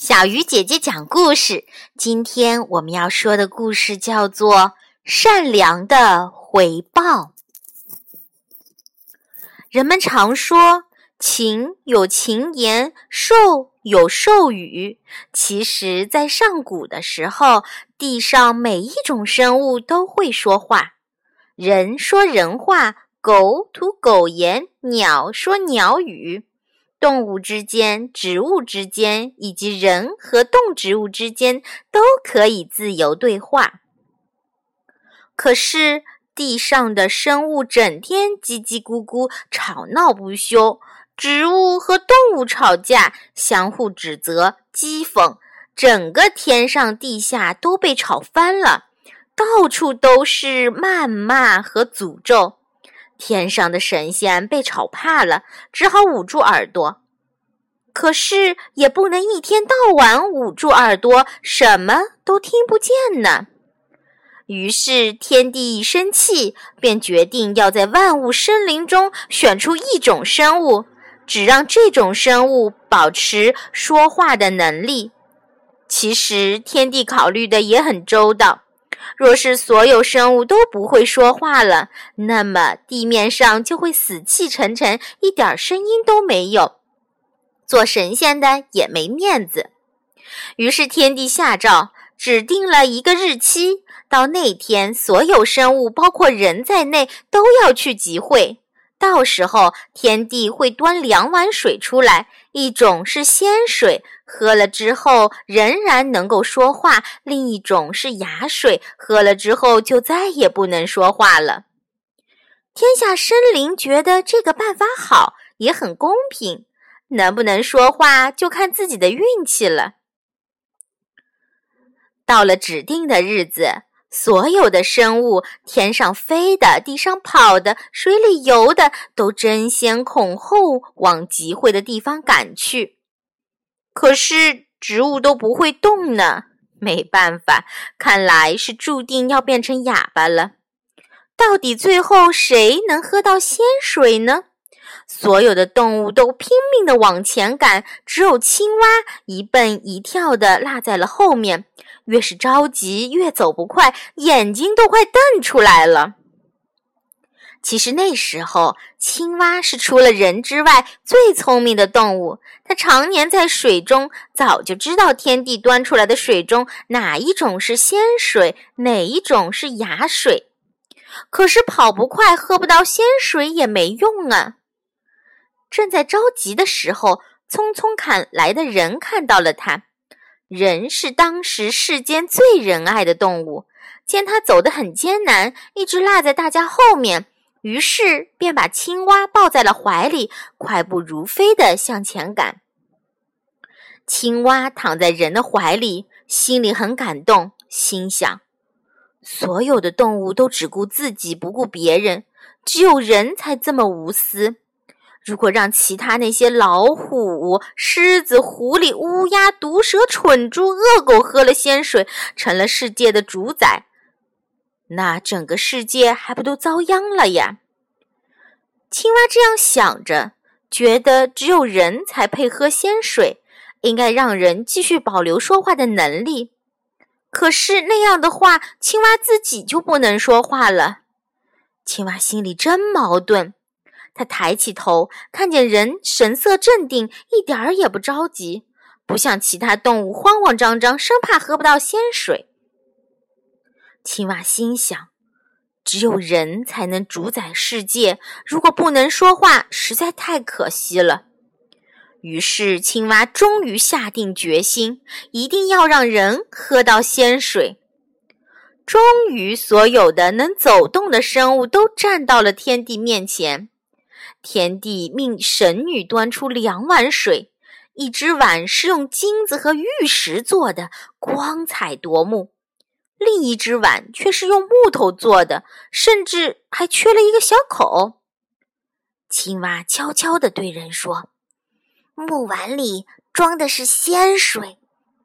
小鱼姐姐讲故事。今天我们要说的故事叫做《善良的回报》。人们常说“禽有禽言，兽有兽语”。其实，在上古的时候，地上每一种生物都会说话。人说人话，狗吐狗言，鸟说鸟语。动物之间、植物之间，以及人和动植物之间，都可以自由对话。可是，地上的生物整天叽叽咕咕、吵闹不休，植物和动物吵架，相互指责、讥讽，整个天上地下都被吵翻了，到处都是谩骂和诅咒。天上的神仙被吵怕了，只好捂住耳朵。可是也不能一天到晚捂住耳朵，什么都听不见呢。于是天帝一生气，便决定要在万物生灵中选出一种生物，只让这种生物保持说话的能力。其实天帝考虑的也很周到。若是所有生物都不会说话了，那么地面上就会死气沉沉，一点声音都没有，做神仙的也没面子。于是天帝下诏，指定了一个日期，到那天，所有生物，包括人在内，都要去集会。到时候，天帝会端两碗水出来，一种是仙水，喝了之后仍然能够说话；另一种是哑水，喝了之后就再也不能说话了。天下生灵觉得这个办法好，也很公平，能不能说话就看自己的运气了。到了指定的日子。所有的生物，天上飞的、地上跑的、水里游的，都争先恐后往集会的地方赶去。可是植物都不会动呢，没办法，看来是注定要变成哑巴了。到底最后谁能喝到鲜水呢？所有的动物都拼命地往前赶，只有青蛙一蹦一跳地落在了后面。越是着急，越走不快，眼睛都快瞪出来了。其实那时候，青蛙是除了人之外最聪明的动物。它常年在水中，早就知道天地端出来的水中哪一种是仙水，哪一种是哑水。可是跑不快，喝不到鲜水也没用啊。正在着急的时候，匆匆赶来的人看到了他。人是当时世间最仁爱的动物，见他走得很艰难，一直落在大家后面，于是便把青蛙抱在了怀里，快步如飞地向前赶。青蛙躺在人的怀里，心里很感动，心想：所有的动物都只顾自己，不顾别人，只有人才这么无私。如果让其他那些老虎、狮子、狐狸、乌鸦、毒蛇、蠢猪、恶狗喝了仙水，成了世界的主宰，那整个世界还不都遭殃了呀？青蛙这样想着，觉得只有人才配喝仙水，应该让人继续保留说话的能力。可是那样的话，青蛙自己就不能说话了。青蛙心里真矛盾。他抬起头，看见人神色镇定，一点儿也不着急，不像其他动物慌慌张张，生怕喝不到鲜水。青蛙心想：只有人才能主宰世界，如果不能说话，实在太可惜了。于是，青蛙终于下定决心，一定要让人喝到鲜水。终于，所有的能走动的生物都站到了天地面前。天帝命神女端出两碗水，一只碗是用金子和玉石做的，光彩夺目；另一只碗却是用木头做的，甚至还缺了一个小口。青蛙悄悄地对人说：“木碗里装的是仙水，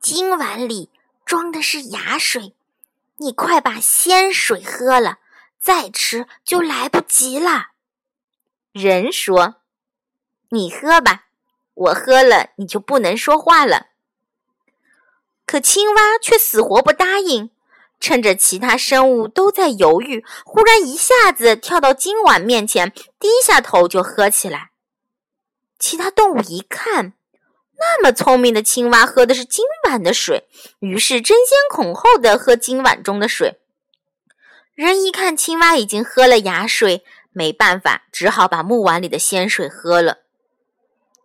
金碗里装的是雅水。你快把仙水喝了，再吃就来不及了。”人说：“你喝吧，我喝了你就不能说话了。”可青蛙却死活不答应。趁着其他生物都在犹豫，忽然一下子跳到金碗面前，低下头就喝起来。其他动物一看，那么聪明的青蛙喝的是金碗的水，于是争先恐后的喝金碗中的水。人一看青蛙已经喝了牙水，没办法，只好把木碗里的鲜水喝了。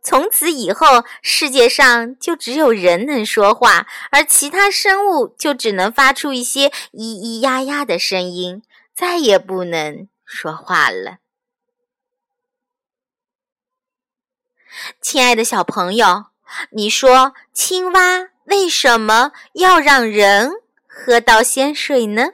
从此以后，世界上就只有人能说话，而其他生物就只能发出一些咿咿呀呀的声音，再也不能说话了。亲爱的小朋友，你说青蛙为什么要让人喝到鲜水呢？